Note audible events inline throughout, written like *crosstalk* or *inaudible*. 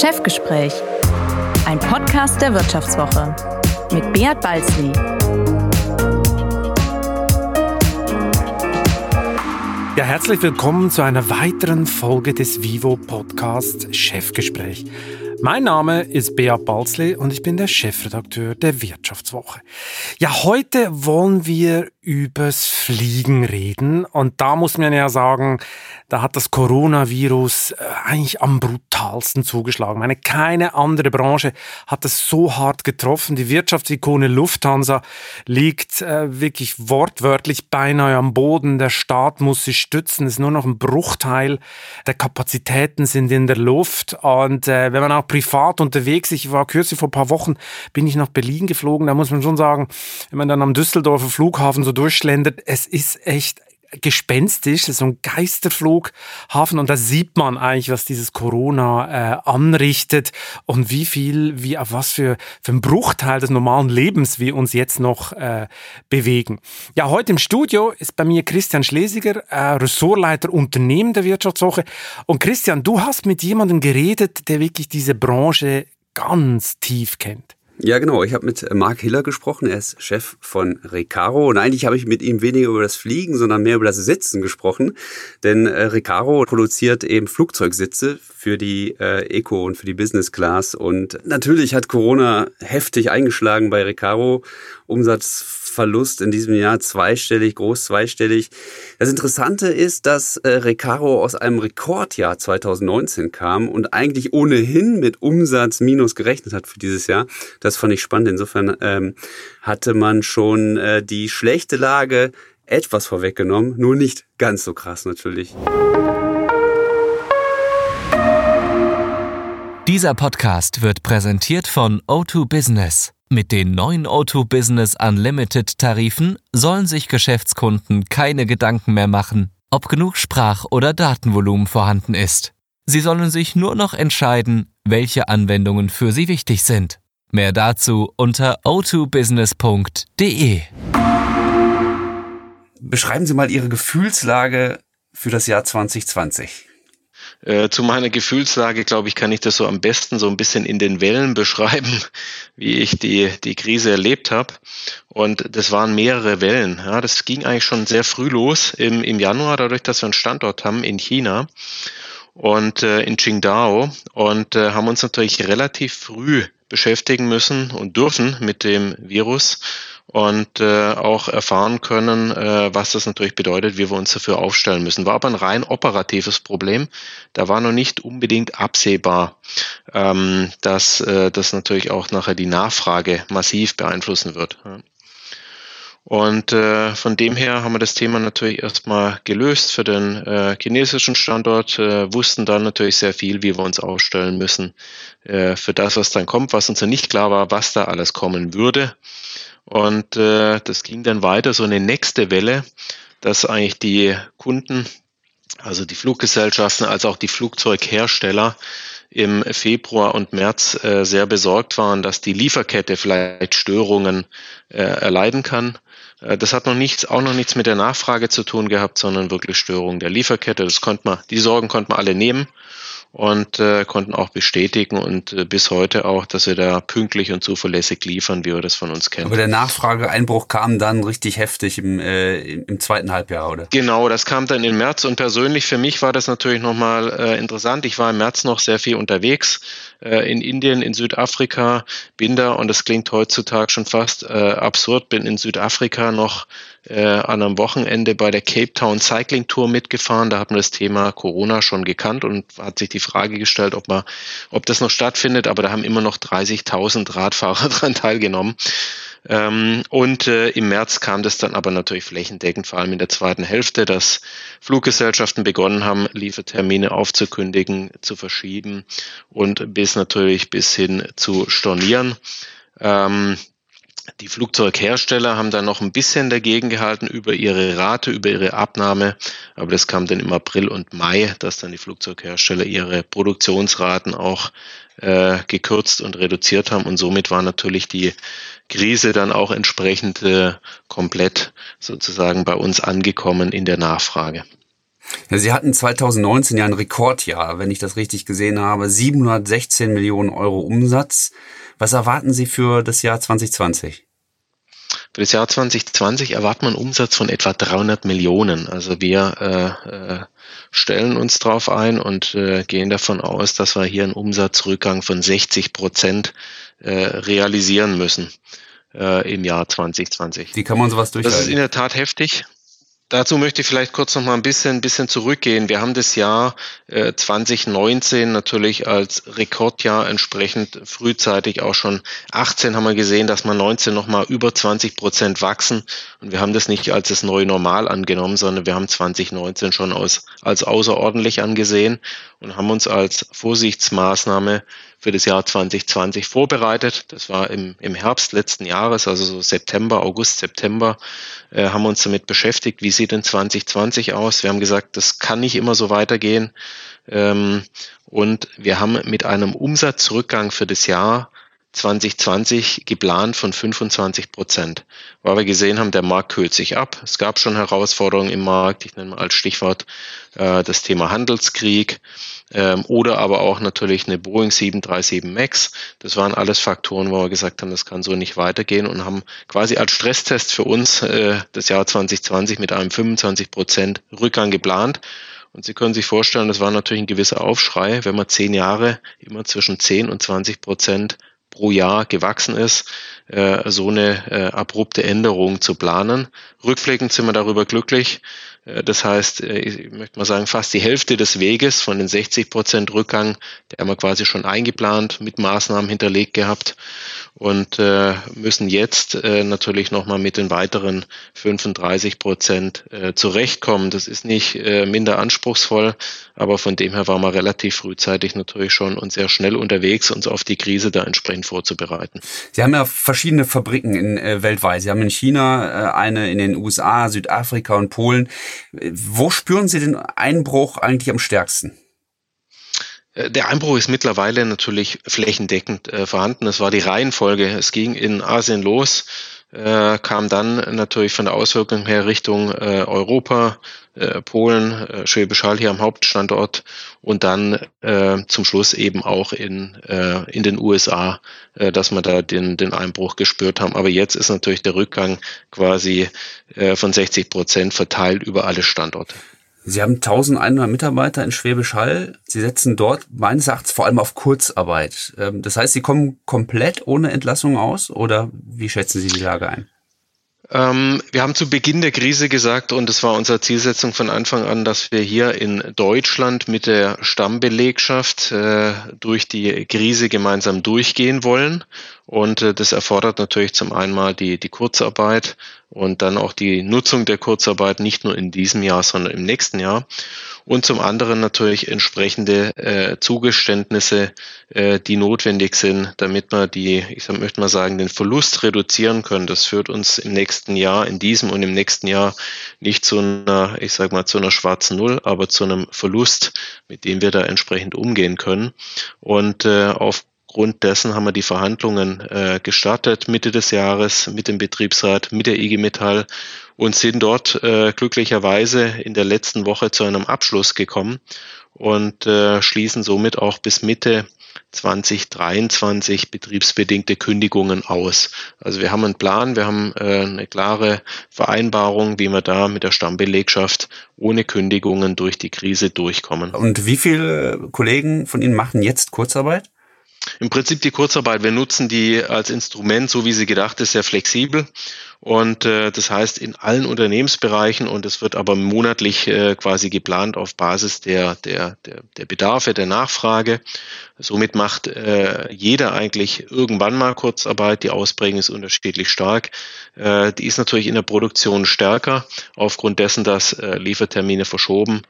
Chefgespräch, ein Podcast der Wirtschaftswoche mit Beat Balzli. Ja, herzlich willkommen zu einer weiteren Folge des Vivo Podcast Chefgespräch. Mein Name ist Beat Balzli und ich bin der Chefredakteur der Wirtschaftswoche. Ja, heute wollen wir übers Fliegen reden und da muss man ja sagen, da hat das Coronavirus äh, eigentlich am brutalsten zugeschlagen. Ich meine, keine andere Branche hat es so hart getroffen. Die Wirtschaftsikone Lufthansa liegt äh, wirklich wortwörtlich beinahe am Boden. Der Staat muss sich stützen. Es ist nur noch ein Bruchteil der Kapazitäten sind in der Luft. Und äh, wenn man auch privat unterwegs. Ich war kürzlich vor ein paar Wochen, bin ich nach Berlin geflogen, da muss man schon sagen, wenn man dann am Düsseldorfer Flughafen so durchschlendert, es ist echt gespenstisch, so ein Geisterflughafen und da sieht man eigentlich, was dieses Corona äh, anrichtet und wie viel, wie auf was für, für ein Bruchteil des normalen Lebens wir uns jetzt noch äh, bewegen. Ja, heute im Studio ist bei mir Christian Schlesiger, äh, Ressortleiter Unternehmen der Wirtschaftswoche. Und Christian, du hast mit jemandem geredet, der wirklich diese Branche ganz tief kennt. Ja, genau. Ich habe mit äh, Mark Hiller gesprochen. Er ist Chef von Recaro. Und eigentlich habe ich mit ihm weniger über das Fliegen, sondern mehr über das Sitzen gesprochen. Denn äh, Recaro produziert eben Flugzeugsitze für die äh, Eco und für die Business Class. Und natürlich hat Corona heftig eingeschlagen bei Recaro. Umsatzverlust in diesem Jahr zweistellig, groß zweistellig. Das Interessante ist, dass äh, Recaro aus einem Rekordjahr 2019 kam und eigentlich ohnehin mit Umsatz minus gerechnet hat für dieses Jahr. Das fand ich spannend. Insofern ähm, hatte man schon äh, die schlechte Lage etwas vorweggenommen, nur nicht ganz so krass natürlich. Dieser Podcast wird präsentiert von O2 Business. Mit den neuen O2 Business Unlimited Tarifen sollen sich Geschäftskunden keine Gedanken mehr machen, ob genug Sprach- oder Datenvolumen vorhanden ist. Sie sollen sich nur noch entscheiden, welche Anwendungen für sie wichtig sind. Mehr dazu unter o2business.de. Beschreiben Sie mal Ihre Gefühlslage für das Jahr 2020. Äh, zu meiner Gefühlslage, glaube ich, kann ich das so am besten so ein bisschen in den Wellen *laughs* beschreiben, wie ich die, die Krise erlebt habe. Und das waren mehrere Wellen. Ja, das ging eigentlich schon sehr früh los im, im Januar, dadurch, dass wir einen Standort haben in China und äh, in Qingdao und äh, haben uns natürlich relativ früh beschäftigen müssen und dürfen mit dem Virus und äh, auch erfahren können, äh, was das natürlich bedeutet, wie wir uns dafür aufstellen müssen. War aber ein rein operatives Problem. Da war noch nicht unbedingt absehbar, ähm, dass äh, das natürlich auch nachher die Nachfrage massiv beeinflussen wird. Und äh, von dem her haben wir das Thema natürlich erstmal gelöst für den äh, chinesischen Standort, äh, wussten dann natürlich sehr viel, wie wir uns aufstellen müssen äh, für das, was dann kommt, was uns ja nicht klar war, was da alles kommen würde. Und äh, das ging dann weiter, so eine nächste Welle, dass eigentlich die Kunden, also die Fluggesellschaften, als auch die Flugzeughersteller im Februar und März äh, sehr besorgt waren, dass die Lieferkette vielleicht Störungen äh, erleiden kann. Äh, das hat noch nichts, auch noch nichts mit der Nachfrage zu tun gehabt, sondern wirklich Störung der Lieferkette. Das konnte man, die Sorgen konnten wir alle nehmen und äh, konnten auch bestätigen und äh, bis heute auch, dass wir da pünktlich und zuverlässig liefern, wie wir das von uns kennen. Aber der Nachfrageeinbruch kam dann richtig heftig im, äh, im zweiten Halbjahr, oder? Genau, das kam dann im März und persönlich für mich war das natürlich nochmal äh, interessant. Ich war im März noch sehr viel unterwegs äh, in Indien, in Südafrika, bin da und das klingt heutzutage schon fast äh, absurd, bin in Südafrika noch äh, an einem Wochenende bei der Cape Town Cycling Tour mitgefahren. Da hat man das Thema Corona schon gekannt und hat sich die Frage gestellt, ob man, ob das noch stattfindet. Aber da haben immer noch 30.000 Radfahrer *laughs* dran teilgenommen. Ähm, und äh, im März kam das dann aber natürlich flächendeckend, vor allem in der zweiten Hälfte, dass Fluggesellschaften begonnen haben, Liefertermine aufzukündigen, zu verschieben und bis natürlich bis hin zu stornieren. Ähm, die Flugzeughersteller haben dann noch ein bisschen dagegen gehalten über ihre Rate, über ihre Abnahme, aber das kam dann im April und Mai, dass dann die Flugzeughersteller ihre Produktionsraten auch äh, gekürzt und reduziert haben und somit war natürlich die Krise dann auch entsprechend äh, komplett sozusagen bei uns angekommen in der Nachfrage. Ja, Sie hatten 2019 ja ein Rekordjahr, wenn ich das richtig gesehen habe. 716 Millionen Euro Umsatz. Was erwarten Sie für das Jahr 2020? Für das Jahr 2020 erwartet man einen Umsatz von etwa 300 Millionen. Also wir äh, äh, stellen uns darauf ein und äh, gehen davon aus, dass wir hier einen Umsatzrückgang von 60 Prozent äh, realisieren müssen äh, im Jahr 2020. Wie kann man sowas durchhalten? Das ist in der Tat heftig. Dazu möchte ich vielleicht kurz noch mal ein bisschen, ein bisschen zurückgehen. Wir haben das Jahr äh, 2019 natürlich als Rekordjahr entsprechend frühzeitig auch schon 18 haben wir gesehen, dass wir 19 noch mal über 20 Prozent wachsen. Und wir haben das nicht als das neue Normal angenommen, sondern wir haben 2019 schon als, als außerordentlich angesehen und haben uns als Vorsichtsmaßnahme für das Jahr 2020 vorbereitet. Das war im, im Herbst letzten Jahres, also so September, August, September, äh, haben uns damit beschäftigt, wie sieht denn 2020 aus. Wir haben gesagt, das kann nicht immer so weitergehen. Ähm, und wir haben mit einem Umsatzrückgang für das Jahr 2020 geplant von 25 Prozent, weil wir gesehen haben, der Markt kühlt sich ab. Es gab schon Herausforderungen im Markt. Ich nenne mal als Stichwort äh, das Thema Handelskrieg ähm, oder aber auch natürlich eine Boeing 737 MAX. Das waren alles Faktoren, wo wir gesagt haben, das kann so nicht weitergehen und haben quasi als Stresstest für uns äh, das Jahr 2020 mit einem 25 Prozent Rückgang geplant. Und Sie können sich vorstellen, das war natürlich ein gewisser Aufschrei, wenn man zehn Jahre immer zwischen 10 und 20 Prozent pro Jahr gewachsen ist, äh, so eine äh, abrupte Änderung zu planen. Rückblickend sind wir darüber glücklich. Äh, das heißt, äh, ich möchte mal sagen, fast die Hälfte des Weges von den 60 Prozent Rückgang, der haben wir quasi schon eingeplant, mit Maßnahmen hinterlegt gehabt und äh, müssen jetzt natürlich nochmal mit den weiteren 35 Prozent zurechtkommen. Das ist nicht minder anspruchsvoll, aber von dem her waren wir relativ frühzeitig natürlich schon und sehr schnell unterwegs, uns auf die Krise da entsprechend vorzubereiten. Sie haben ja verschiedene Fabriken in, äh, weltweit. Sie haben in China äh, eine, in den USA, Südafrika und Polen. Wo spüren Sie den Einbruch eigentlich am stärksten? Äh, der Einbruch ist mittlerweile natürlich flächendeckend äh, vorhanden. Das war die Reihenfolge. Es ging in Asien los, äh, kam dann natürlich von der Auswirkung her Richtung äh, Europa, äh, Polen, äh, Schwäbisch Hall hier am Hauptstandort und dann zum Schluss eben auch in, in den USA, dass wir da den, den Einbruch gespürt haben. Aber jetzt ist natürlich der Rückgang quasi von 60 Prozent verteilt über alle Standorte. Sie haben 1100 Mitarbeiter in Schwäbisch Hall. Sie setzen dort meines Erachtens vor allem auf Kurzarbeit. Ähm, das heißt, Sie kommen komplett ohne Entlassung aus oder wie schätzen Sie die Lage ein? Ähm, wir haben zu Beginn der Krise gesagt, und es war unsere Zielsetzung von Anfang an, dass wir hier in Deutschland mit der Stammbelegschaft äh, durch die Krise gemeinsam durchgehen wollen. Und äh, das erfordert natürlich zum einen mal die, die Kurzarbeit und dann auch die Nutzung der Kurzarbeit nicht nur in diesem Jahr, sondern im nächsten Jahr und zum anderen natürlich entsprechende äh, Zugeständnisse, äh, die notwendig sind, damit wir die, ich möchte mal sagen, den Verlust reduzieren können. Das führt uns im nächsten Jahr, in diesem und im nächsten Jahr nicht zu einer, ich sage mal, zu einer schwarzen Null, aber zu einem Verlust, mit dem wir da entsprechend umgehen können. Und äh, auf Aufgrund dessen haben wir die Verhandlungen äh, gestartet Mitte des Jahres mit dem Betriebsrat, mit der IG Metall und sind dort äh, glücklicherweise in der letzten Woche zu einem Abschluss gekommen und äh, schließen somit auch bis Mitte 2023 betriebsbedingte Kündigungen aus. Also wir haben einen Plan, wir haben äh, eine klare Vereinbarung, wie wir da mit der Stammbelegschaft ohne Kündigungen durch die Krise durchkommen. Und wie viele Kollegen von Ihnen machen jetzt Kurzarbeit? Im Prinzip die Kurzarbeit, wir nutzen die als Instrument, so wie sie gedacht ist, sehr flexibel. Und äh, das heißt in allen Unternehmensbereichen und es wird aber monatlich äh, quasi geplant auf Basis der, der, der, der Bedarfe, der Nachfrage. Somit macht äh, jeder eigentlich irgendwann mal Kurzarbeit. Die Ausprägung ist unterschiedlich stark. Äh, die ist natürlich in der Produktion stärker, aufgrund dessen, dass äh, Liefertermine verschoben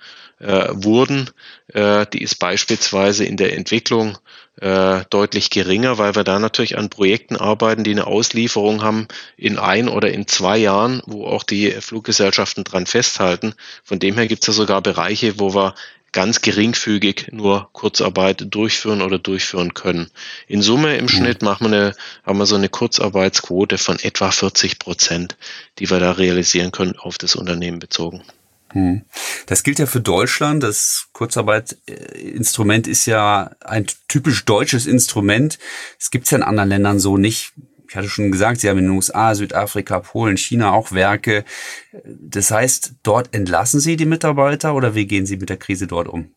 äh, wurden. Äh, die ist beispielsweise in der Entwicklung äh, deutlich geringer, weil wir da natürlich an Projekten arbeiten, die eine Auslieferung haben in ein oder in zwei Jahren, wo auch die Fluggesellschaften dran festhalten. Von dem her gibt es ja sogar Bereiche, wo wir ganz geringfügig nur Kurzarbeit durchführen oder durchführen können. In Summe im mhm. Schnitt machen wir eine, haben wir so eine Kurzarbeitsquote von etwa 40 Prozent, die wir da realisieren können auf das Unternehmen bezogen. Hm. Das gilt ja für Deutschland. Das Kurzarbeitinstrument ist ja ein typisch deutsches Instrument. Es gibt es ja in anderen Ländern so nicht. Ich hatte schon gesagt, Sie haben in den USA, Südafrika, Polen, China auch Werke. Das heißt, dort entlassen Sie die Mitarbeiter oder wie gehen Sie mit der Krise dort um?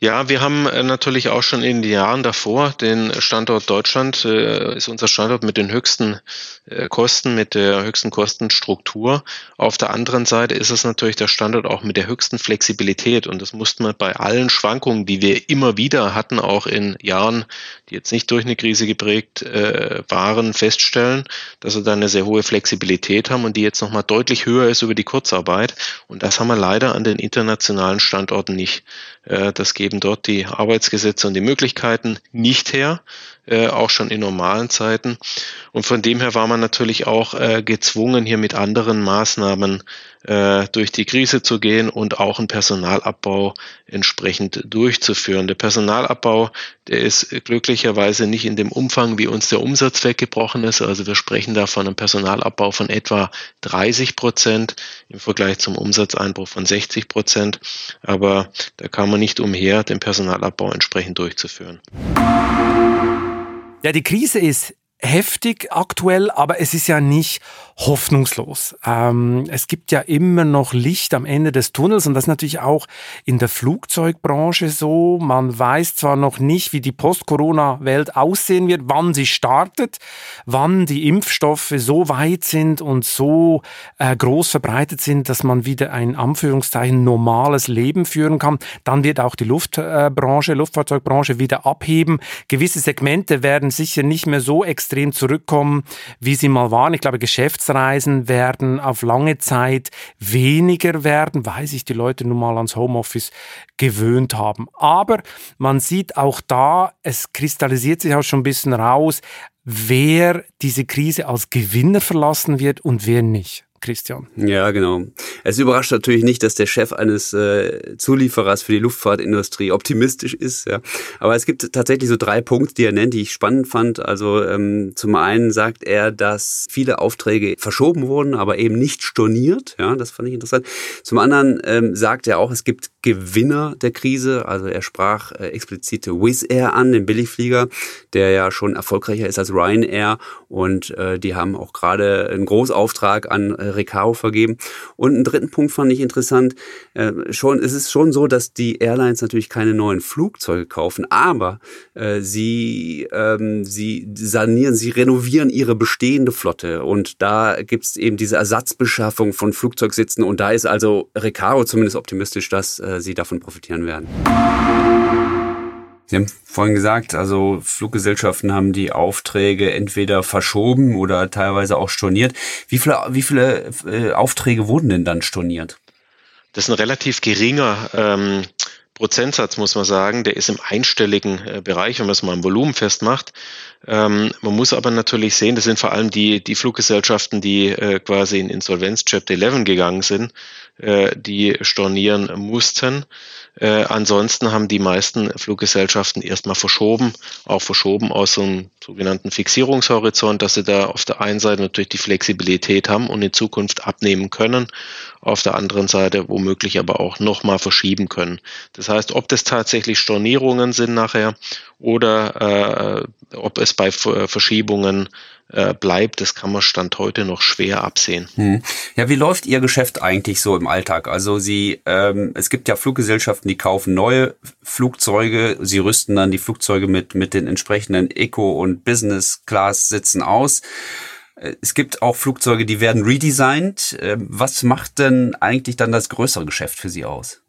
Ja, wir haben äh, natürlich auch schon in den Jahren davor den Standort Deutschland, äh, ist unser Standort mit den höchsten äh, Kosten, mit der höchsten Kostenstruktur. Auf der anderen Seite ist es natürlich der Standort auch mit der höchsten Flexibilität und das musste man bei allen Schwankungen, die wir immer wieder hatten, auch in Jahren, die jetzt nicht durch eine Krise geprägt äh, waren, feststellen, dass wir da eine sehr hohe Flexibilität haben und die jetzt nochmal deutlich höher ist über die Kurzarbeit. Und das haben wir leider an den internationalen Standorten nicht. Äh, das geben dort die Arbeitsgesetze und die Möglichkeiten nicht her, äh, auch schon in normalen Zeiten. Und von dem her war man natürlich auch äh, gezwungen, hier mit anderen Maßnahmen äh, durch die Krise zu gehen und auch einen Personalabbau entsprechend durchzuführen. Der Personalabbau, der ist glücklicherweise nicht in dem Umfang, wie uns der Umsatz weggebrochen ist. Also wir sprechen da von einem Personalabbau von etwa 30 Prozent im Vergleich zum Umsatzeinbruch von 60 Prozent. Aber da kann man nicht umher, den Personalabbau entsprechend durchzuführen. Ja, die Krise ist heftig aktuell, aber es ist ja nicht hoffnungslos. Ähm, es gibt ja immer noch Licht am Ende des Tunnels und das ist natürlich auch in der Flugzeugbranche so. Man weiß zwar noch nicht, wie die Post-Corona-Welt aussehen wird, wann sie startet, wann die Impfstoffe so weit sind und so äh, groß verbreitet sind, dass man wieder ein Anführungszeichen normales Leben führen kann. Dann wird auch die Luftbranche, Luftfahrzeugbranche wieder abheben. Gewisse Segmente werden sicher nicht mehr so extrem zurückkommen, wie sie mal waren. Ich glaube, Geschäfts Geschäftsreisen werden auf lange Zeit weniger werden, weil sich die Leute nun mal ans Homeoffice gewöhnt haben. Aber man sieht auch da, es kristallisiert sich auch schon ein bisschen raus, wer diese Krise als Gewinner verlassen wird und wer nicht. Christian. Ja, genau. Es überrascht natürlich nicht, dass der Chef eines äh, Zulieferers für die Luftfahrtindustrie optimistisch ist. Ja. Aber es gibt tatsächlich so drei Punkte, die er nennt, die ich spannend fand. Also ähm, zum einen sagt er, dass viele Aufträge verschoben wurden, aber eben nicht storniert. Ja, das fand ich interessant. Zum anderen ähm, sagt er auch, es gibt Gewinner der Krise. Also er sprach äh, explizit Wizz Air an, den Billigflieger, der ja schon erfolgreicher ist als Ryanair. Und äh, die haben auch gerade einen Großauftrag an äh, Recaro vergeben. Und einen dritten Punkt fand ich interessant. Äh, schon, es ist schon so, dass die Airlines natürlich keine neuen Flugzeuge kaufen, aber äh, sie, ähm, sie sanieren, sie renovieren ihre bestehende Flotte. Und da gibt es eben diese Ersatzbeschaffung von Flugzeugsitzen. Und da ist also Recaro zumindest optimistisch, dass äh, sie davon profitieren werden. Sie haben vorhin gesagt, also Fluggesellschaften haben die Aufträge entweder verschoben oder teilweise auch storniert. Wie viele, wie viele äh, Aufträge wurden denn dann storniert? Das ist ein relativ geringer ähm, Prozentsatz, muss man sagen. Der ist im einstelligen äh, Bereich, wenn man es mal im Volumen festmacht. Ähm, man muss aber natürlich sehen, das sind vor allem die, die Fluggesellschaften, die äh, quasi in Insolvenz Chapter 11 gegangen sind, äh, die stornieren mussten. Äh, ansonsten haben die meisten Fluggesellschaften erstmal verschoben, auch verschoben aus so einem sogenannten Fixierungshorizont, dass sie da auf der einen Seite natürlich die Flexibilität haben und in Zukunft abnehmen können, auf der anderen Seite womöglich aber auch nochmal verschieben können. Das heißt, ob das tatsächlich Stornierungen sind nachher oder äh, ob es bei Verschiebungen äh, bleibt, das kann man Stand heute noch schwer absehen. Hm. Ja, wie läuft Ihr Geschäft eigentlich so im Alltag? Also Sie, ähm, es gibt ja Fluggesellschaften, die kaufen neue Flugzeuge, sie rüsten dann die Flugzeuge mit, mit den entsprechenden Eco- und Business-Class-Sitzen aus. Äh, es gibt auch Flugzeuge, die werden redesigned. Ähm, was macht denn eigentlich dann das größere Geschäft für Sie aus?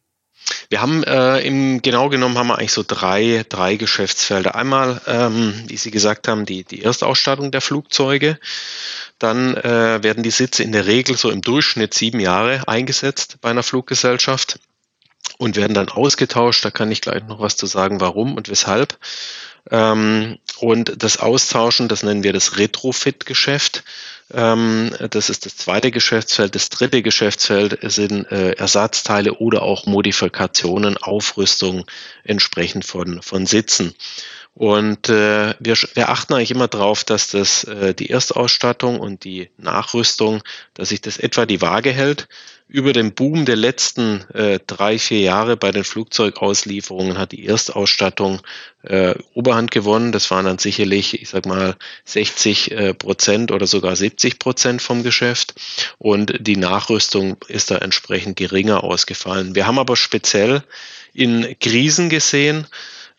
Wir haben äh, im genau genommen haben wir eigentlich so drei, drei Geschäftsfelder. Einmal, ähm, wie Sie gesagt haben, die, die Erstausstattung der Flugzeuge. Dann äh, werden die Sitze in der Regel so im Durchschnitt sieben Jahre eingesetzt bei einer Fluggesellschaft und werden dann ausgetauscht. Da kann ich gleich noch was zu sagen, warum und weshalb. Ähm, und das Austauschen, das nennen wir das Retrofit-Geschäft. Ähm, das ist das zweite Geschäftsfeld. Das dritte Geschäftsfeld sind äh, Ersatzteile oder auch Modifikationen, Aufrüstung entsprechend von, von Sitzen. Und äh, wir, wir achten eigentlich immer darauf, dass das äh, die Erstausstattung und die Nachrüstung, dass sich das etwa die Waage hält. Über den Boom der letzten äh, drei, vier Jahre bei den Flugzeugauslieferungen hat die Erstausstattung äh, Oberhand gewonnen. Das waren dann sicherlich, ich sag mal, 60 äh, Prozent oder sogar 70 Prozent vom Geschäft. Und die Nachrüstung ist da entsprechend geringer ausgefallen. Wir haben aber speziell in Krisen gesehen,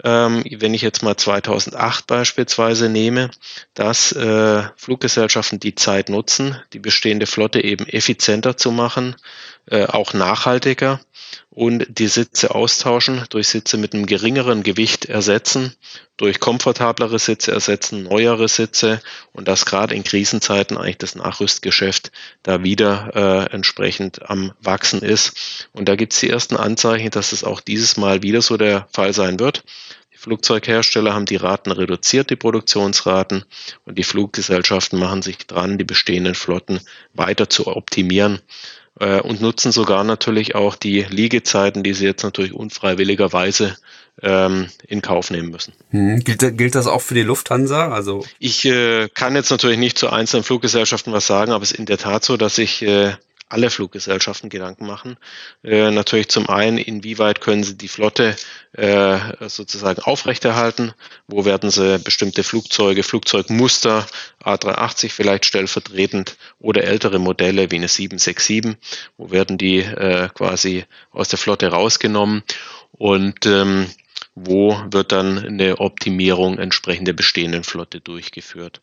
ähm, wenn ich jetzt mal 2008 beispielsweise nehme, dass äh, Fluggesellschaften die Zeit nutzen, die bestehende Flotte eben effizienter zu machen, äh, auch nachhaltiger und die Sitze austauschen, durch Sitze mit einem geringeren Gewicht ersetzen, durch komfortablere Sitze ersetzen, neuere Sitze und das gerade in Krisenzeiten eigentlich das Nachrüstgeschäft da wieder äh, entsprechend am Wachsen ist. Und da gibt es die ersten Anzeichen, dass es auch dieses Mal wieder so der Fall sein wird. Die Flugzeughersteller haben die Raten reduziert, die Produktionsraten, und die Fluggesellschaften machen sich dran, die bestehenden Flotten weiter zu optimieren äh, und nutzen sogar natürlich auch die Liegezeiten, die sie jetzt natürlich unfreiwilligerweise ähm, in Kauf nehmen müssen. Hm. Gilt, gilt das auch für die Lufthansa? Also ich äh, kann jetzt natürlich nicht zu einzelnen Fluggesellschaften was sagen, aber es ist in der Tat so, dass ich äh, alle Fluggesellschaften Gedanken machen. Äh, natürlich zum einen, inwieweit können sie die Flotte äh, sozusagen aufrechterhalten? Wo werden sie bestimmte Flugzeuge, Flugzeugmuster, A380 vielleicht stellvertretend oder ältere Modelle wie eine 767, wo werden die äh, quasi aus der Flotte rausgenommen? Und ähm, wo wird dann eine Optimierung entsprechend der bestehenden Flotte durchgeführt.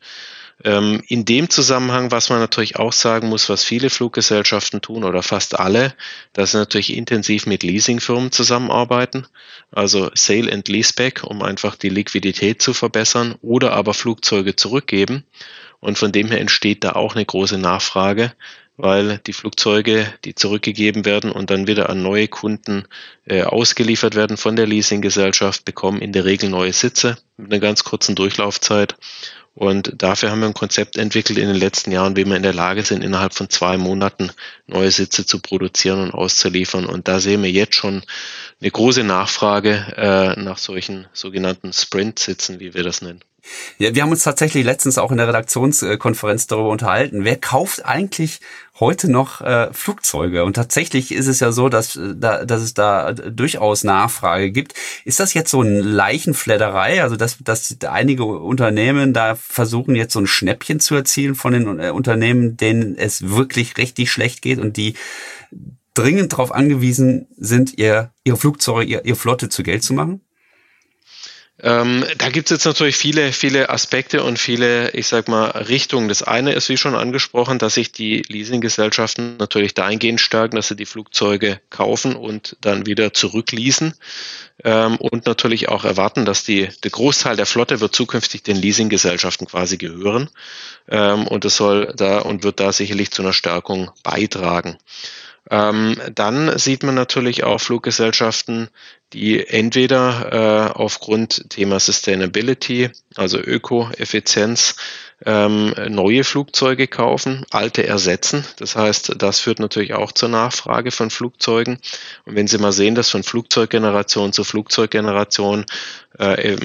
Ähm, in dem Zusammenhang, was man natürlich auch sagen muss, was viele Fluggesellschaften tun oder fast alle, dass sie natürlich intensiv mit Leasingfirmen zusammenarbeiten, also Sale and Leaseback, um einfach die Liquidität zu verbessern oder aber Flugzeuge zurückgeben. Und von dem her entsteht da auch eine große Nachfrage, weil die Flugzeuge, die zurückgegeben werden und dann wieder an neue Kunden äh, ausgeliefert werden von der Leasinggesellschaft, bekommen in der Regel neue Sitze mit einer ganz kurzen Durchlaufzeit. Und dafür haben wir ein Konzept entwickelt in den letzten Jahren, wie wir in der Lage sind, innerhalb von zwei Monaten neue Sitze zu produzieren und auszuliefern. Und da sehen wir jetzt schon eine große Nachfrage äh, nach solchen sogenannten Sprint-Sitzen, wie wir das nennen. Ja, wir haben uns tatsächlich letztens auch in der Redaktionskonferenz darüber unterhalten. Wer kauft eigentlich heute noch äh, Flugzeuge? Und tatsächlich ist es ja so, dass, äh, da, dass es da durchaus Nachfrage gibt. Ist das jetzt so eine Leichenfledderei? Also, dass, dass einige Unternehmen da versuchen, jetzt so ein Schnäppchen zu erzielen von den äh, Unternehmen, denen es wirklich richtig schlecht geht und die dringend darauf angewiesen sind, ihr, ihre Flugzeuge, ihr, ihre Flotte zu Geld zu machen? Ähm, da gibt es jetzt natürlich viele, viele Aspekte und viele, ich sag mal, Richtungen. Das eine ist, wie schon angesprochen, dass sich die Leasinggesellschaften natürlich dahingehend stärken, dass sie die Flugzeuge kaufen und dann wieder zurückleasen ähm, und natürlich auch erwarten, dass die, der Großteil der Flotte wird zukünftig den Leasinggesellschaften quasi gehören ähm, und es soll da und wird da sicherlich zu einer Stärkung beitragen. Ähm, dann sieht man natürlich auch Fluggesellschaften, die entweder äh, aufgrund Thema Sustainability, also Ökoeffizienz, ähm, neue Flugzeuge kaufen, alte ersetzen. Das heißt, das führt natürlich auch zur Nachfrage von Flugzeugen. Und wenn Sie mal sehen, dass von Flugzeuggeneration zu Flugzeuggeneration äh,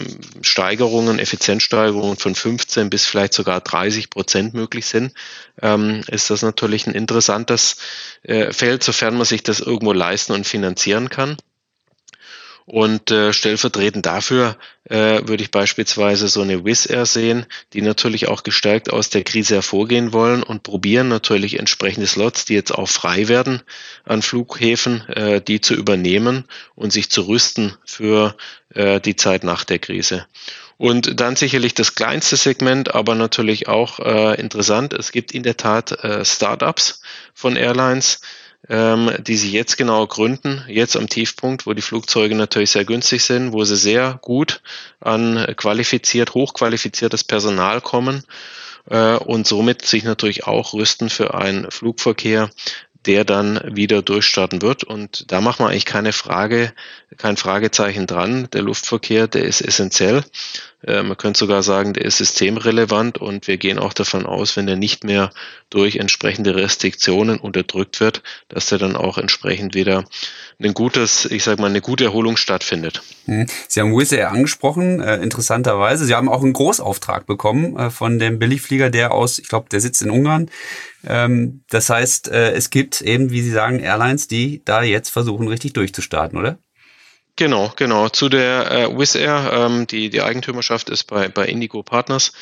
Steigerungen, Effizienzsteigerungen von 15 bis vielleicht sogar 30 Prozent möglich sind, ähm, ist das natürlich ein interessantes äh, Feld, sofern man sich das irgendwo leisten und finanzieren kann. Und äh, stellvertretend dafür äh, würde ich beispielsweise so eine Wizz Air sehen, die natürlich auch gestärkt aus der Krise hervorgehen wollen und probieren natürlich entsprechende Slots, die jetzt auch frei werden an Flughäfen, äh, die zu übernehmen und sich zu rüsten für äh, die Zeit nach der Krise. Und dann sicherlich das kleinste Segment, aber natürlich auch äh, interessant. Es gibt in der Tat äh, Startups von Airlines, ähm, die sie jetzt genau gründen, jetzt am Tiefpunkt, wo die Flugzeuge natürlich sehr günstig sind, wo sie sehr gut an qualifiziert, hochqualifiziertes Personal kommen äh, und somit sich natürlich auch rüsten für einen Flugverkehr, der dann wieder durchstarten wird. Und da machen wir eigentlich keine Frage, kein Fragezeichen dran. Der Luftverkehr, der ist essentiell. Äh, man könnte sogar sagen, der ist systemrelevant und wir gehen auch davon aus, wenn er nicht mehr durch entsprechende Restriktionen unterdrückt wird, dass er dann auch entsprechend wieder ein gutes, ich sage mal, eine gute Erholung stattfindet. Hm. Sie haben Air angesprochen, äh, interessanterweise. Sie haben auch einen Großauftrag bekommen äh, von dem Billigflieger, der aus, ich glaube, der sitzt in Ungarn. Ähm, das heißt, äh, es gibt eben, wie Sie sagen, Airlines, die da jetzt versuchen, richtig durchzustarten, oder? Genau, genau. Zu der äh, Wizz Air, ähm, die, die Eigentümerschaft ist bei, bei Indigo Partners,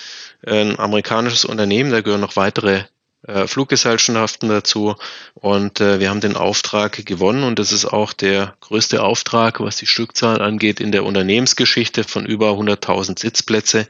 ein amerikanisches Unternehmen, da gehören noch weitere äh, Fluggesellschaften dazu. Und äh, wir haben den Auftrag gewonnen. Und das ist auch der größte Auftrag, was die Stückzahl angeht in der Unternehmensgeschichte von über 100.000 Sitzplätze,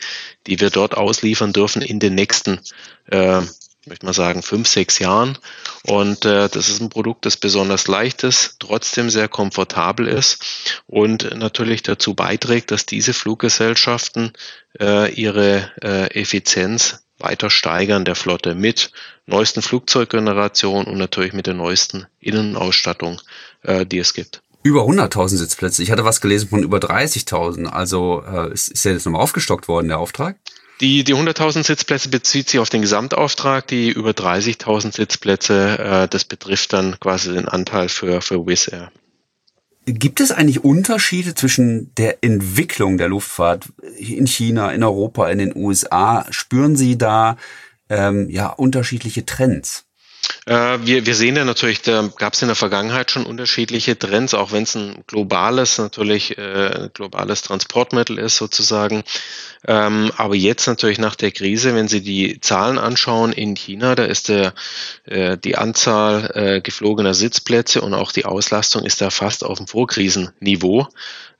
die wir dort ausliefern dürfen in den nächsten äh, ich möchte mal sagen, fünf, sechs Jahren. Und äh, das ist ein Produkt, das besonders leicht ist, trotzdem sehr komfortabel ist und natürlich dazu beiträgt, dass diese Fluggesellschaften äh, ihre äh, Effizienz weiter steigern der Flotte mit neuesten Flugzeuggenerationen und natürlich mit der neuesten Innenausstattung, äh, die es gibt. Über 100.000 Sitzplätze. Ich hatte was gelesen von über 30.000. Also äh, ist, ist ja jetzt nochmal aufgestockt worden, der Auftrag? Die, die 100.000 Sitzplätze bezieht sich auf den Gesamtauftrag. Die über 30.000 Sitzplätze, äh, das betrifft dann quasi den Anteil für, für Wizz Air. Gibt es eigentlich Unterschiede zwischen der Entwicklung der Luftfahrt in China, in Europa, in den USA? Spüren Sie da ähm, ja unterschiedliche Trends? Äh, wir, wir sehen ja natürlich, da gab es in der Vergangenheit schon unterschiedliche Trends, auch wenn es ein globales, natürlich äh, globales Transportmittel ist sozusagen. Ähm, aber jetzt natürlich nach der Krise, wenn Sie die Zahlen anschauen in China, da ist der, äh, die Anzahl äh, geflogener Sitzplätze und auch die Auslastung ist da fast auf dem Vorkrisenniveau.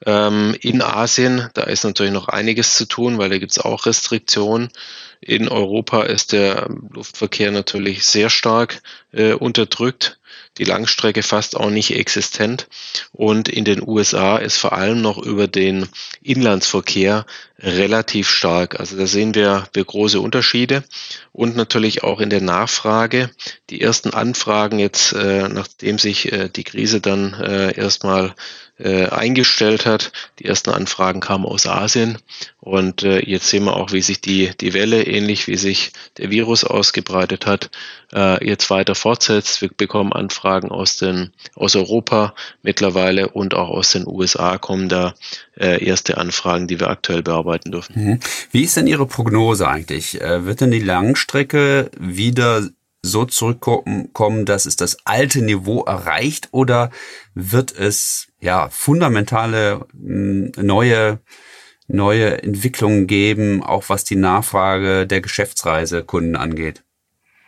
Ähm, in Asien, da ist natürlich noch einiges zu tun, weil da gibt es auch Restriktionen. In Europa ist der Luftverkehr natürlich sehr stark äh, unterdrückt die Langstrecke fast auch nicht existent. Und in den USA ist vor allem noch über den Inlandsverkehr relativ stark. Also da sehen wir, wir große Unterschiede und natürlich auch in der Nachfrage. Die ersten Anfragen jetzt, äh, nachdem sich äh, die Krise dann äh, erstmal äh, eingestellt hat. Die ersten Anfragen kamen aus Asien und äh, jetzt sehen wir auch, wie sich die, die Welle, ähnlich wie sich der Virus ausgebreitet hat, äh, jetzt weiter fortsetzt. Wir bekommen Anfragen aus, den, aus Europa mittlerweile und auch aus den USA kommen da äh, erste Anfragen, die wir aktuell bearbeiten dürfen. Mhm. Wie ist denn Ihre Prognose eigentlich? Äh, wird denn die Langstrecke wieder so zurückkommen, dass es das alte Niveau erreicht oder wird es ja fundamentale neue neue Entwicklungen geben, auch was die Nachfrage der Geschäftsreisekunden angeht?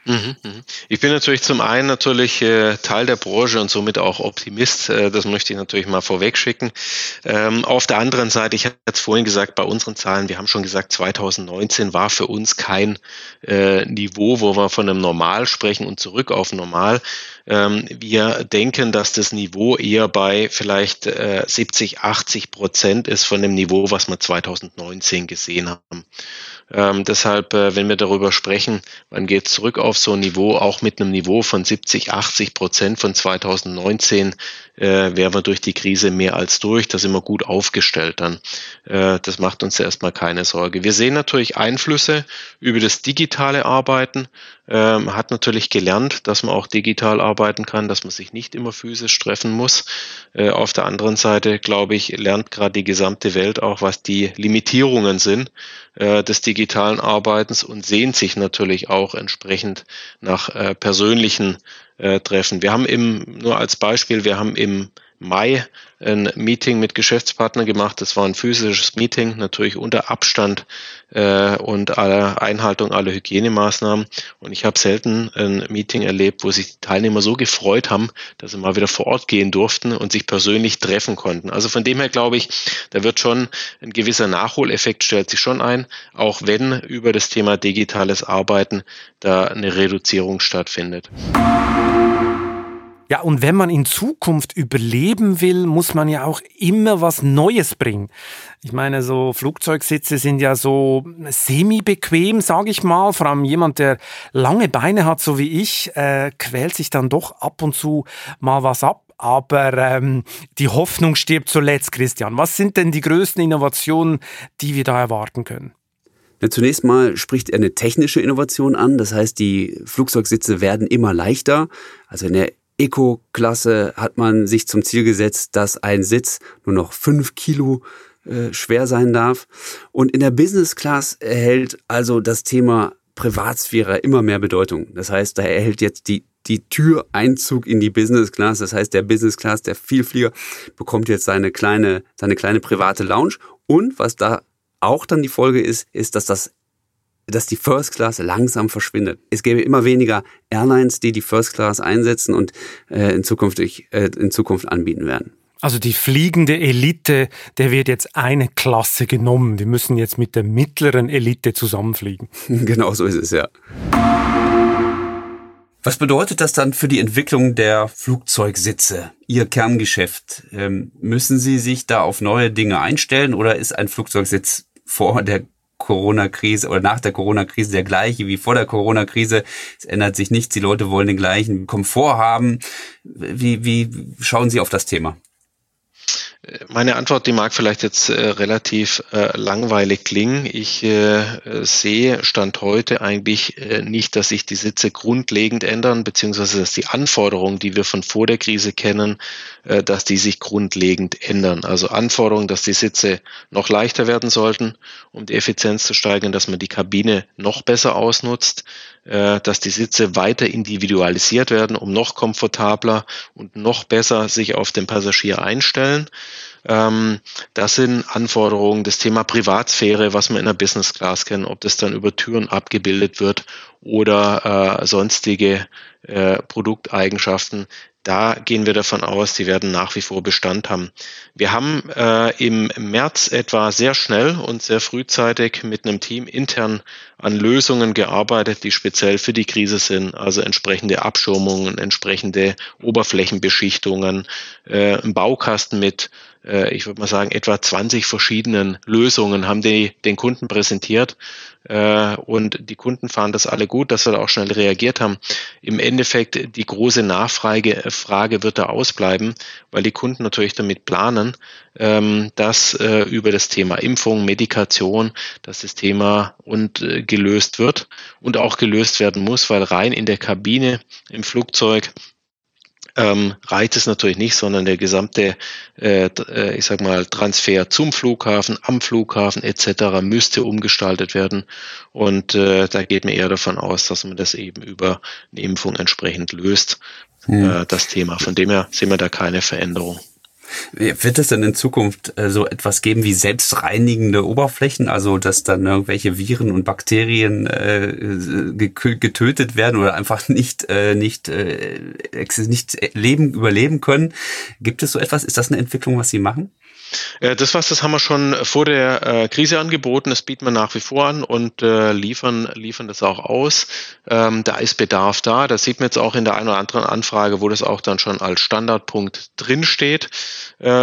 Mhm, mhm. Ich bin natürlich zum einen natürlich äh, Teil der Branche und somit auch Optimist. Äh, das möchte ich natürlich mal vorweg schicken. Ähm, auf der anderen Seite, ich hatte es vorhin gesagt, bei unseren Zahlen, wir haben schon gesagt, 2019 war für uns kein äh, Niveau, wo wir von einem Normal sprechen und zurück auf Normal. Ähm, wir denken, dass das Niveau eher bei vielleicht 70, 80 Prozent ist von dem Niveau, was wir 2019 gesehen haben. Ähm, deshalb, äh, wenn wir darüber sprechen, wann geht zurück auf so ein Niveau, auch mit einem Niveau von 70, 80 Prozent von 2019, äh, wären wir durch die Krise mehr als durch. Da sind wir gut aufgestellt dann. Äh, das macht uns erstmal keine Sorge. Wir sehen natürlich Einflüsse über das digitale Arbeiten. Ähm, hat natürlich gelernt, dass man auch digital arbeiten kann, dass man sich nicht immer physisch treffen muss. Äh, auf der anderen Seite, glaube ich, lernt gerade die gesamte Welt auch, was die Limitierungen sind äh, des digitalen Arbeitens und sehnt sich natürlich auch entsprechend nach äh, persönlichen äh, Treffen. Wir haben im, nur als Beispiel, wir haben im Mai ein Meeting mit Geschäftspartnern gemacht. Das war ein physisches Meeting, natürlich unter Abstand äh, und aller Einhaltung aller Hygienemaßnahmen. Und ich habe selten ein Meeting erlebt, wo sich die Teilnehmer so gefreut haben, dass sie mal wieder vor Ort gehen durften und sich persönlich treffen konnten. Also von dem her glaube ich, da wird schon ein gewisser Nachholeffekt stellt sich schon ein, auch wenn über das Thema digitales Arbeiten da eine Reduzierung stattfindet. Ja, und wenn man in Zukunft überleben will, muss man ja auch immer was Neues bringen. Ich meine, so Flugzeugsitze sind ja so semi-bequem, sage ich mal. Vor allem jemand, der lange Beine hat, so wie ich, äh, quält sich dann doch ab und zu mal was ab aber ähm, die Hoffnung stirbt zuletzt, Christian. Was sind denn die größten Innovationen, die wir da erwarten können? Ja, zunächst mal spricht er eine technische Innovation an. Das heißt, die Flugzeugsitze werden immer leichter. Also in der Eco-Klasse hat man sich zum Ziel gesetzt, dass ein Sitz nur noch fünf Kilo äh, schwer sein darf. Und in der Business Class erhält also das Thema Privatsphäre immer mehr Bedeutung. Das heißt, da erhält jetzt die die Tür Einzug in die Business Class. Das heißt, der Business Class, der Vielflieger, bekommt jetzt seine kleine, seine kleine private Lounge. Und was da auch dann die Folge ist, ist, dass das dass die First Class langsam verschwindet. Es gäbe immer weniger Airlines, die die First Class einsetzen und äh, in, Zukunft, äh, in Zukunft anbieten werden. Also die fliegende Elite, der wird jetzt eine Klasse genommen. Die müssen jetzt mit der mittleren Elite zusammenfliegen. *laughs* genau so ist es, ja. Was bedeutet das dann für die Entwicklung der Flugzeugsitze? Ihr Kerngeschäft. Ähm, müssen Sie sich da auf neue Dinge einstellen oder ist ein Flugzeugsitz vor der Corona-Krise oder nach der Corona-Krise der gleiche wie vor der Corona-Krise. Es ändert sich nichts. Die Leute wollen den gleichen Komfort haben. Wie, wie schauen Sie auf das Thema? Meine Antwort, die mag vielleicht jetzt äh, relativ äh, langweilig klingen. Ich äh, sehe Stand heute eigentlich äh, nicht, dass sich die Sitze grundlegend ändern, beziehungsweise dass die Anforderungen, die wir von vor der Krise kennen, äh, dass die sich grundlegend ändern. Also Anforderungen, dass die Sitze noch leichter werden sollten, um die Effizienz zu steigern, dass man die Kabine noch besser ausnutzt, äh, dass die Sitze weiter individualisiert werden, um noch komfortabler und noch besser sich auf den Passagier einstellen. Ähm, das sind Anforderungen, das Thema Privatsphäre, was man in der Business Class kennt, ob das dann über Türen abgebildet wird oder äh, sonstige äh, Produkteigenschaften, da gehen wir davon aus, die werden nach wie vor Bestand haben. Wir haben äh, im März etwa sehr schnell und sehr frühzeitig mit einem Team intern an Lösungen gearbeitet, die speziell für die Krise sind, also entsprechende Abschirmungen, entsprechende Oberflächenbeschichtungen, äh, ein Baukasten mit äh, ich würde mal sagen, etwa 20 verschiedenen Lösungen haben die den Kunden präsentiert. Äh, und die Kunden fanden das alle gut, dass wir da auch schnell reagiert haben. Im Endeffekt, die große Nachfrage Frage wird da ausbleiben, weil die Kunden natürlich damit planen, ähm, dass äh, über das Thema Impfung, Medikation, dass das Thema und gelöst wird und auch gelöst werden muss, weil rein in der Kabine im Flugzeug ähm, reicht es natürlich nicht, sondern der gesamte, äh, äh, ich sag mal, Transfer zum Flughafen, am Flughafen etc. müsste umgestaltet werden. Und äh, da geht mir eher davon aus, dass man das eben über eine Impfung entsprechend löst, mhm. äh, das Thema. Von dem her sehen wir da keine Veränderung. Wird es denn in Zukunft äh, so etwas geben wie selbstreinigende Oberflächen, also dass dann irgendwelche Viren und Bakterien äh, getötet werden oder einfach nicht äh, nicht äh, nicht leben überleben können? Gibt es so etwas? Ist das eine Entwicklung, was Sie machen? Äh, das was, das haben wir schon vor der äh, Krise angeboten. Das bieten wir nach wie vor an und äh, liefern, liefern das auch aus. Ähm, da ist Bedarf da. Das sieht man jetzt auch in der einen oder anderen Anfrage, wo das auch dann schon als Standardpunkt drinsteht.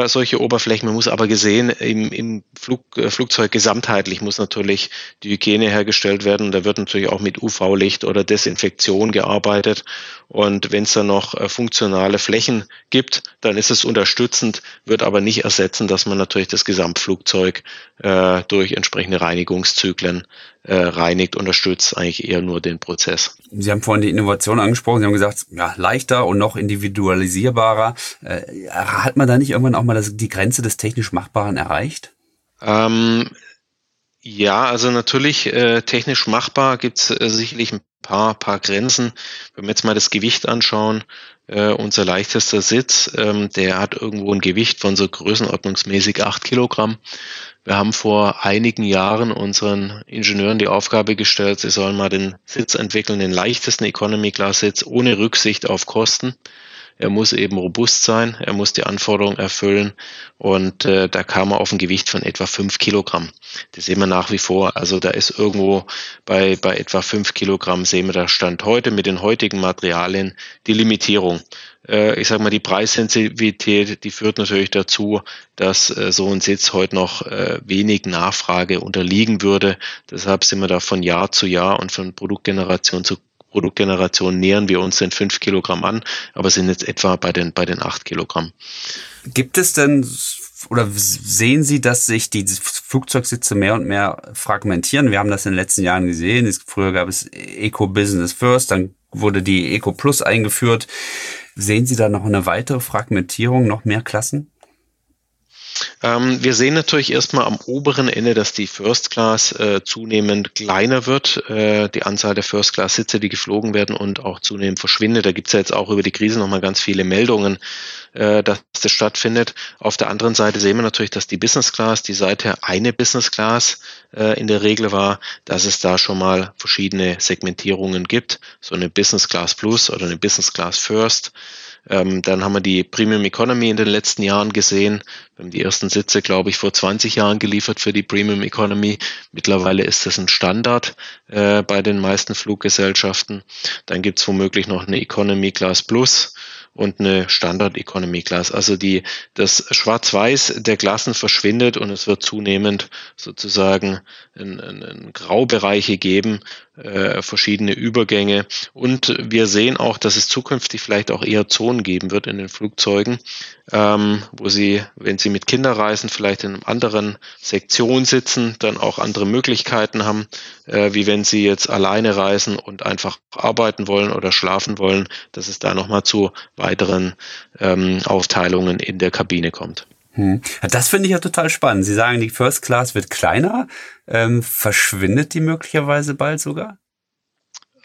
Solche Oberflächen. Man muss aber gesehen, im, im Flug, Flugzeug gesamtheitlich muss natürlich die Hygiene hergestellt werden. Da wird natürlich auch mit UV-Licht oder Desinfektion gearbeitet. Und wenn es dann noch funktionale Flächen gibt, dann ist es unterstützend, wird aber nicht ersetzen, dass man natürlich das Gesamtflugzeug äh, durch entsprechende Reinigungszyklen äh, reinigt, unterstützt eigentlich eher nur den Prozess. Sie haben vorhin die Innovation angesprochen. Sie haben gesagt, ja, leichter und noch individualisierbarer. Äh, hat man da nicht irgendwann auch mal das, die Grenze des technisch Machbaren erreicht? Ähm, ja, also natürlich äh, technisch machbar gibt es äh, sicherlich ein paar, paar Grenzen. Wenn wir jetzt mal das Gewicht anschauen, äh, unser leichtester Sitz, ähm, der hat irgendwo ein Gewicht von so größenordnungsmäßig acht Kilogramm. Wir haben vor einigen Jahren unseren Ingenieuren die Aufgabe gestellt, sie sollen mal den Sitz entwickeln, den leichtesten Economy-Class-Sitz ohne Rücksicht auf Kosten. Er muss eben robust sein, er muss die Anforderungen erfüllen und äh, da kam er auf ein Gewicht von etwa fünf Kilogramm. Das sehen wir nach wie vor. Also da ist irgendwo bei, bei etwa fünf Kilogramm sehen wir da Stand heute mit den heutigen Materialien die Limitierung. Äh, ich sage mal, die Preissensitivität, die führt natürlich dazu, dass äh, so ein Sitz heute noch äh, wenig Nachfrage unterliegen würde. Deshalb sind wir da von Jahr zu Jahr und von Produktgeneration zu Produktgeneration nähern wir uns den 5 Kilogramm an, aber sind jetzt etwa bei den, bei den 8 Kilogramm. Gibt es denn oder sehen Sie, dass sich die Flugzeugsitze mehr und mehr fragmentieren? Wir haben das in den letzten Jahren gesehen. Früher gab es Eco Business First, dann wurde die Eco Plus eingeführt. Sehen Sie da noch eine weitere Fragmentierung, noch mehr Klassen? Ähm, wir sehen natürlich erstmal am oberen Ende, dass die First Class äh, zunehmend kleiner wird, äh, die Anzahl der First Class Sitze, die geflogen werden und auch zunehmend verschwindet. Da gibt es ja jetzt auch über die Krise nochmal ganz viele Meldungen, äh, dass das stattfindet. Auf der anderen Seite sehen wir natürlich, dass die Business Class, die seither eine Business Class äh, in der Regel war, dass es da schon mal verschiedene Segmentierungen gibt, so eine Business Class Plus oder eine Business Class First. Ähm, dann haben wir die Premium Economy in den letzten Jahren gesehen. Wir haben die ersten Sitze, glaube ich, vor 20 Jahren geliefert für die Premium Economy. Mittlerweile ist das ein Standard äh, bei den meisten Fluggesellschaften. Dann gibt es womöglich noch eine Economy Class Plus und eine Standard Economy Class. Also die, das Schwarz-Weiß der Klassen verschwindet und es wird zunehmend sozusagen in, in, in Graubereiche geben, äh, verschiedene Übergänge. Und wir sehen auch, dass es zukünftig vielleicht auch eher Zonen geben wird in den Flugzeugen, ähm, wo sie, wenn sie mit Kindern reisen, vielleicht in einer anderen Sektion sitzen, dann auch andere Möglichkeiten haben, äh, wie wenn sie jetzt alleine reisen und einfach arbeiten wollen oder schlafen wollen, dass es da nochmal zu weiteren ähm, Aufteilungen in der Kabine kommt. Hm. Das finde ich ja total spannend. Sie sagen, die First Class wird kleiner. Ähm, verschwindet die möglicherweise bald sogar?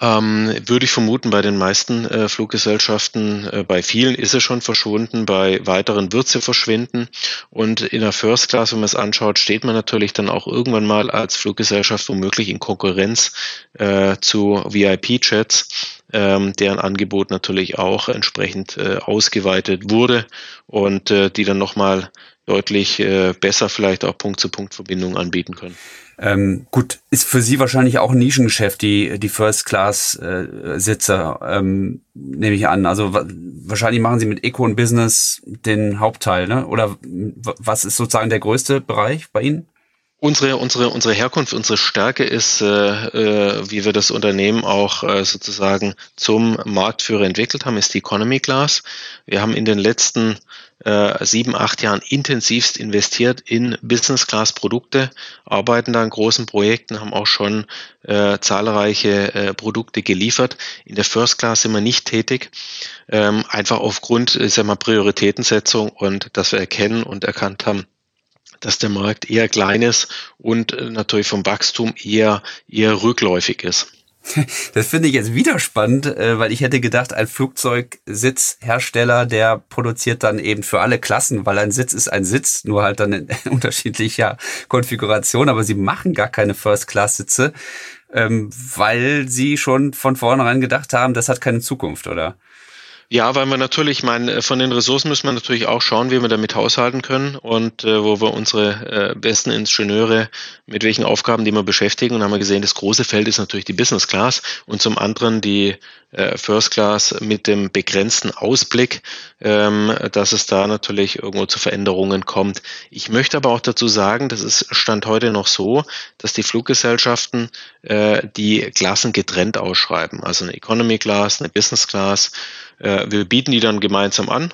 Ähm, würde ich vermuten, bei den meisten äh, Fluggesellschaften, äh, bei vielen ist es schon verschwunden, bei weiteren wird sie verschwinden. Und in der First Class, wenn man es anschaut, steht man natürlich dann auch irgendwann mal als Fluggesellschaft womöglich in Konkurrenz äh, zu VIP-Chats, ähm, deren Angebot natürlich auch entsprechend äh, ausgeweitet wurde und äh, die dann nochmal deutlich äh, besser vielleicht auch Punkt-zu-Punkt-Verbindungen anbieten können. Ähm, gut, ist für Sie wahrscheinlich auch ein Nischengeschäft, die, die First-Class-Sitze, äh, ähm, nehme ich an. Also wahrscheinlich machen Sie mit Eco und Business den Hauptteil, ne? Oder was ist sozusagen der größte Bereich bei Ihnen? Unsere, unsere, unsere Herkunft, unsere Stärke ist, äh, äh, wie wir das Unternehmen auch äh, sozusagen zum Marktführer entwickelt haben, ist die Economy Class. Wir haben in den letzten äh, sieben, acht Jahren intensivst investiert in Business Class Produkte, arbeiten da an großen Projekten, haben auch schon äh, zahlreiche äh, Produkte geliefert. In der First Class sind wir nicht tätig, ähm, einfach aufgrund, ich sag mal, Prioritätensetzung und dass wir erkennen und erkannt haben, dass der Markt eher klein ist und äh, natürlich vom Wachstum eher, eher rückläufig ist. *laughs* Das finde ich jetzt wieder spannend, äh, weil ich hätte gedacht, ein Flugzeugsitzhersteller, der produziert dann eben für alle Klassen, weil ein Sitz ist ein Sitz, nur halt dann in *laughs* unterschiedlicher Konfiguration, aber sie machen gar keine First-Class-Sitze, ähm, weil sie schon von vornherein gedacht haben, das hat keine Zukunft, oder? Ja, weil wir natürlich, mein, von den Ressourcen müssen wir natürlich auch schauen, wie wir damit haushalten können und äh, wo wir unsere äh, besten Ingenieure mit welchen Aufgaben die wir beschäftigen. Und haben wir gesehen, das große Feld ist natürlich die Business Class und zum anderen die äh, First Class mit dem begrenzten Ausblick, ähm, dass es da natürlich irgendwo zu Veränderungen kommt. Ich möchte aber auch dazu sagen, das ist Stand heute noch so, dass die Fluggesellschaften äh, die Klassen getrennt ausschreiben. Also eine Economy Class, eine Business Class. Äh, wir bieten die dann gemeinsam an.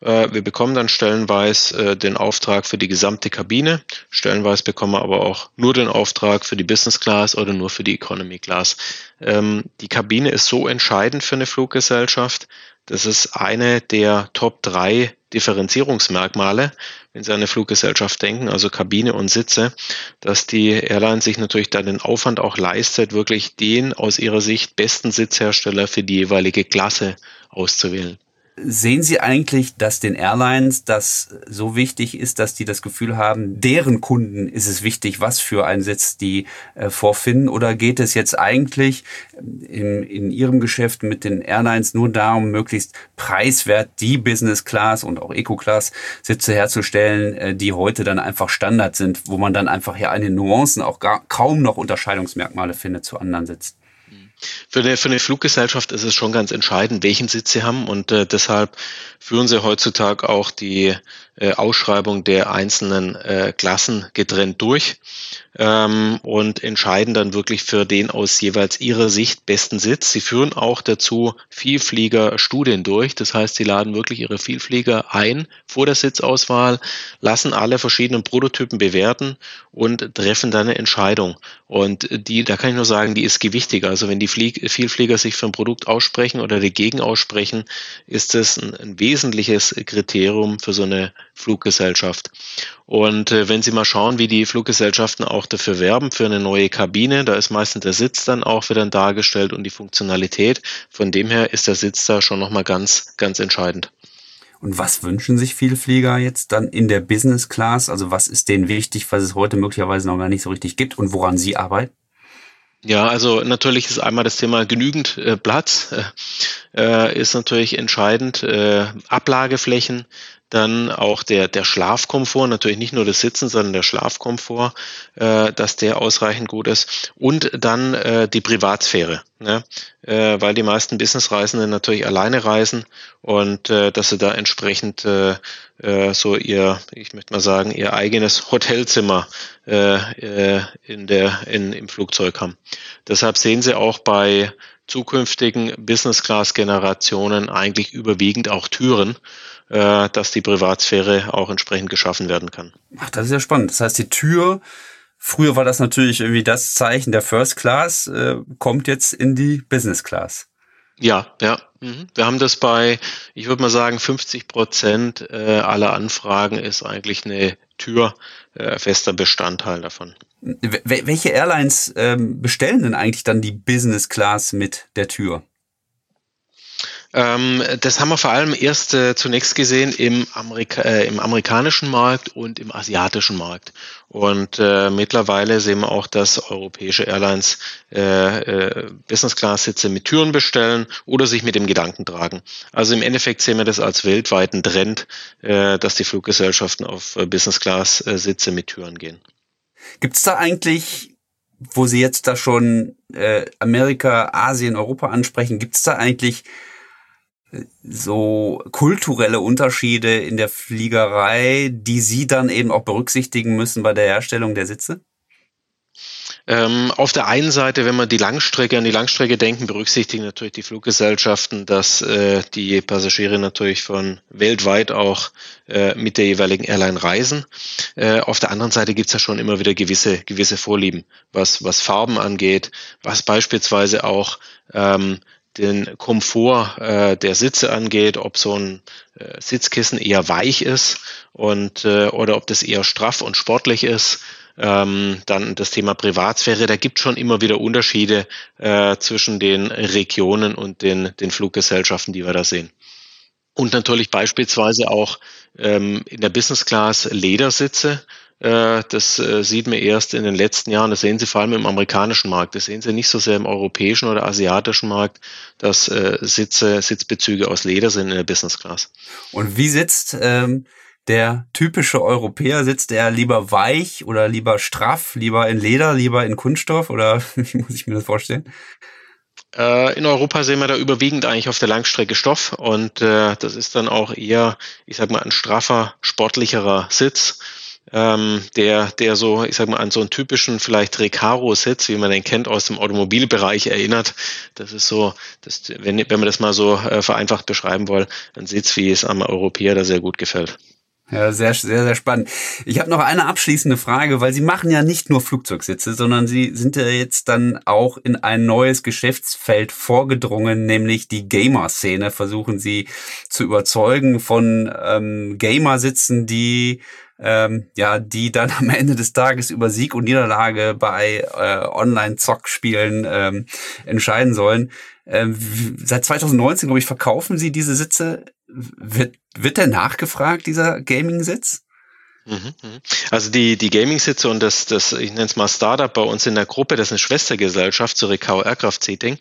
Äh, wir bekommen dann stellenweise äh, den Auftrag für die gesamte Kabine. Stellenweise bekommen wir aber auch nur den Auftrag für die Business Class oder nur für die Economy Class. Ähm, die Kabine ist so entscheidend für eine Fluggesellschaft. Das ist eine der Top drei Differenzierungsmerkmale, wenn Sie an eine Fluggesellschaft denken, also Kabine und Sitze, dass die Airline sich natürlich da den Aufwand auch leistet, wirklich den aus ihrer Sicht besten Sitzhersteller für die jeweilige Klasse auszuwählen. Sehen Sie eigentlich, dass den Airlines das so wichtig ist, dass die das Gefühl haben, deren Kunden ist es wichtig, was für einen Sitz die äh, vorfinden? Oder geht es jetzt eigentlich in, in Ihrem Geschäft mit den Airlines nur darum, möglichst preiswert die Business Class und auch Eco Class Sitze herzustellen, äh, die heute dann einfach Standard sind, wo man dann einfach ja eine Nuancen auch gar, kaum noch Unterscheidungsmerkmale findet zu anderen Sitzen? Für eine, für eine Fluggesellschaft ist es schon ganz entscheidend, welchen Sitz sie haben und äh, deshalb führen sie heutzutage auch die äh, Ausschreibung der einzelnen äh, Klassen getrennt durch ähm, und entscheiden dann wirklich für den aus jeweils ihrer Sicht besten Sitz. Sie führen auch dazu Vielflieger-Studien durch. Das heißt, sie laden wirklich ihre Vielflieger ein vor der Sitzauswahl, lassen alle verschiedenen Prototypen bewerten und treffen dann eine Entscheidung. Und die, da kann ich nur sagen, die ist gewichtiger. Also wenn die Flieg Vielflieger sich für ein Produkt aussprechen oder dagegen aussprechen, ist das ein, ein wesentliches Kriterium für so eine Fluggesellschaft. Und äh, wenn Sie mal schauen, wie die Fluggesellschaften auch dafür werben, für eine neue Kabine, da ist meistens der Sitz dann auch wieder dargestellt und die Funktionalität. Von dem her ist der Sitz da schon nochmal ganz, ganz entscheidend. Und was wünschen sich viele Flieger jetzt dann in der Business Class? Also was ist denen wichtig, was es heute möglicherweise noch gar nicht so richtig gibt und woran Sie arbeiten? Ja, also natürlich ist einmal das Thema genügend äh, Platz, äh, ist natürlich entscheidend. Äh, Ablageflächen, dann auch der, der Schlafkomfort, natürlich nicht nur das Sitzen, sondern der Schlafkomfort, äh, dass der ausreichend gut ist. Und dann äh, die Privatsphäre, ne? äh, weil die meisten Businessreisenden natürlich alleine reisen und äh, dass sie da entsprechend äh, äh, so ihr, ich möchte mal sagen, ihr eigenes Hotelzimmer äh, äh, in der, in, im Flugzeug haben. Deshalb sehen Sie auch bei zukünftigen Business-Class-Generationen eigentlich überwiegend auch Türen, äh, dass die Privatsphäre auch entsprechend geschaffen werden kann. Ach, das ist ja spannend. Das heißt, die Tür, früher war das natürlich irgendwie das Zeichen der First Class, äh, kommt jetzt in die Business Class. Ja, ja. Mhm. Wir haben das bei, ich würde mal sagen, 50 Prozent äh, aller Anfragen ist eigentlich eine Tür äh, fester Bestandteil davon. Welche Airlines ähm, bestellen denn eigentlich dann die Business Class mit der Tür? Ähm, das haben wir vor allem erst äh, zunächst gesehen im, Amerika äh, im amerikanischen Markt und im asiatischen Markt. Und äh, mittlerweile sehen wir auch, dass europäische Airlines äh, äh, Business-Class-Sitze mit Türen bestellen oder sich mit dem Gedanken tragen. Also im Endeffekt sehen wir das als weltweiten Trend, äh, dass die Fluggesellschaften auf äh, Business-Class-Sitze mit Türen gehen. Gibt es da eigentlich wo Sie jetzt da schon äh, Amerika, Asien, Europa ansprechen, gibt es da eigentlich so kulturelle Unterschiede in der Fliegerei, die Sie dann eben auch berücksichtigen müssen bei der Herstellung der Sitze? Ähm, auf der einen Seite, wenn man die Langstrecke an die Langstrecke denken, berücksichtigen natürlich die Fluggesellschaften, dass äh, die Passagiere natürlich von weltweit auch äh, mit der jeweiligen Airline reisen. Äh, auf der anderen Seite gibt's ja schon immer wieder gewisse, gewisse Vorlieben, was, was Farben angeht, was beispielsweise auch ähm, den Komfort äh, der Sitze angeht, ob so ein äh, Sitzkissen eher weich ist und äh, oder ob das eher straff und sportlich ist. Ähm, dann das Thema Privatsphäre, da gibt schon immer wieder Unterschiede äh, zwischen den Regionen und den, den Fluggesellschaften, die wir da sehen. Und natürlich beispielsweise auch ähm, in der Business Class Ledersitze. Äh, das äh, sieht man erst in den letzten Jahren. Das sehen Sie vor allem im amerikanischen Markt. Das sehen Sie nicht so sehr im europäischen oder asiatischen Markt, dass äh, Sitze, Sitzbezüge aus Leder sind in der Business Class. Und wie sitzt ähm, der typische Europäer? Sitzt er lieber weich oder lieber straff, lieber in Leder, lieber in Kunststoff oder *laughs* wie muss ich mir das vorstellen? In Europa sehen wir da überwiegend eigentlich auf der Langstrecke Stoff und äh, das ist dann auch eher, ich sag mal, ein straffer, sportlicherer Sitz ähm, der, der so, ich sag mal, an so einen typischen vielleicht Recaro-Sitz, wie man den kennt aus dem Automobilbereich, erinnert. Das ist so, das, wenn, wenn man das mal so äh, vereinfacht beschreiben will, ein Sitz, wie es am Europäer da sehr gut gefällt. Ja, sehr, sehr, sehr spannend. Ich habe noch eine abschließende Frage, weil Sie machen ja nicht nur Flugzeugsitze, sondern Sie sind ja jetzt dann auch in ein neues Geschäftsfeld vorgedrungen, nämlich die Gamer-Szene. Versuchen Sie zu überzeugen von ähm, Gamer-Sitzen, die ähm, ja, die dann *laughs* am Ende des Tages über Sieg und Niederlage bei äh, Online-Zock-Spielen ähm, entscheiden sollen. Ähm, seit 2019, glaube ich, verkaufen sie diese Sitze. Wird, wird der nachgefragt, dieser Gaming-Sitz? Mhm, mhm. Also die, die Gaming-Sitze und das, das, ich nenne es mal Startup bei uns in der Gruppe, das ist eine Schwestergesellschaft zu Recao Aircraft Seating.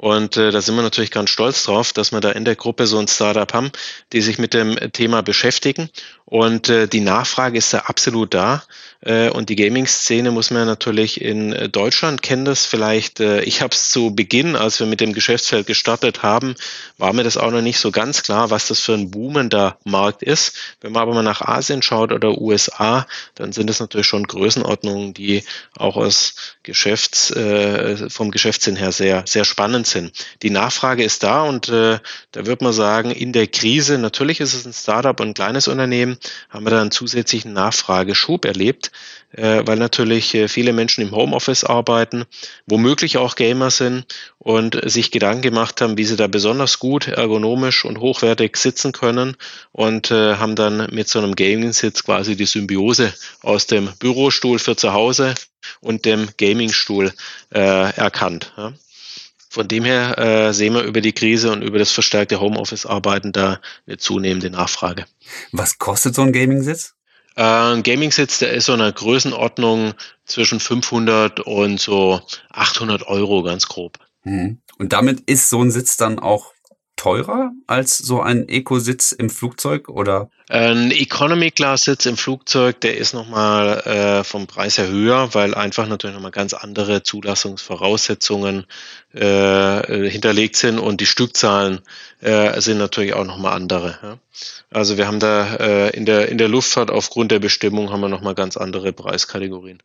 Und äh, da sind wir natürlich ganz stolz drauf, dass wir da in der Gruppe so ein Startup haben, die sich mit dem Thema beschäftigen. Und äh, die Nachfrage ist da absolut da. Äh, und die Gaming-Szene muss man natürlich in äh, Deutschland kennen das vielleicht. Äh, ich habe es zu Beginn, als wir mit dem Geschäftsfeld gestartet haben, war mir das auch noch nicht so ganz klar, was das für ein boomender Markt ist. Wenn man aber mal nach Asien schaut oder USA, dann sind es natürlich schon Größenordnungen, die auch aus Geschäfts, äh, vom Geschäftssinn her sehr, sehr spannend sind. Die Nachfrage ist da und äh, da wird man sagen, in der Krise, natürlich ist es ein Startup und ein kleines Unternehmen, haben wir da einen zusätzlichen Nachfrageschub erlebt, äh, weil natürlich äh, viele Menschen im Homeoffice arbeiten, womöglich auch Gamer sind und sich Gedanken gemacht haben, wie sie da besonders gut ergonomisch und hochwertig sitzen können und äh, haben dann mit so einem Gaming-Sitz quasi die Symbiose aus dem Bürostuhl für zu Hause und dem Gaming-Stuhl äh, erkannt. Ja. Von dem her äh, sehen wir über die Krise und über das verstärkte Homeoffice-Arbeiten da eine zunehmende Nachfrage. Was kostet so ein Gaming-Sitz? Äh, ein Gaming-Sitz, der ist so einer Größenordnung zwischen 500 und so 800 Euro, ganz grob. Mhm. Und damit ist so ein Sitz dann auch teurer als so ein Eco-Sitz im Flugzeug oder? Ein Economy-Class-Sitz im Flugzeug, der ist nochmal äh, vom Preis her höher, weil einfach natürlich nochmal ganz andere Zulassungsvoraussetzungen äh, hinterlegt sind und die Stückzahlen äh, sind natürlich auch nochmal andere. Ja? Also wir haben da äh, in, der, in der Luftfahrt aufgrund der Bestimmung haben wir nochmal ganz andere Preiskategorien.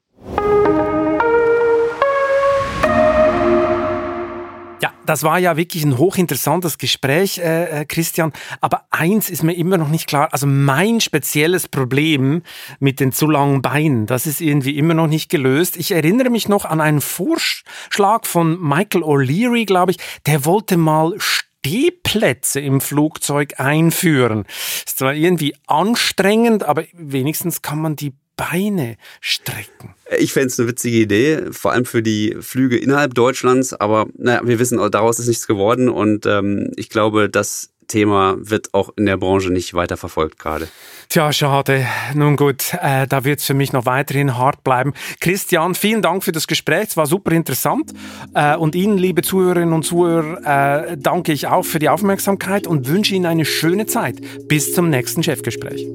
Das war ja wirklich ein hochinteressantes Gespräch, äh, äh, Christian. Aber eins ist mir immer noch nicht klar. Also mein spezielles Problem mit den zu langen Beinen, das ist irgendwie immer noch nicht gelöst. Ich erinnere mich noch an einen Vorschlag von Michael O'Leary, glaube ich. Der wollte mal Stehplätze im Flugzeug einführen. Ist zwar irgendwie anstrengend, aber wenigstens kann man die Beine strecken. Ich fände es eine witzige Idee, vor allem für die Flüge innerhalb Deutschlands, aber naja, wir wissen, daraus ist nichts geworden und ähm, ich glaube, das Thema wird auch in der Branche nicht weiter verfolgt gerade. Tja, schade. Nun gut, äh, da wird es für mich noch weiterhin hart bleiben. Christian, vielen Dank für das Gespräch. Es war super interessant. Äh, und Ihnen, liebe Zuhörerinnen und Zuhörer, äh, danke ich auch für die Aufmerksamkeit und wünsche Ihnen eine schöne Zeit. Bis zum nächsten Chefgespräch.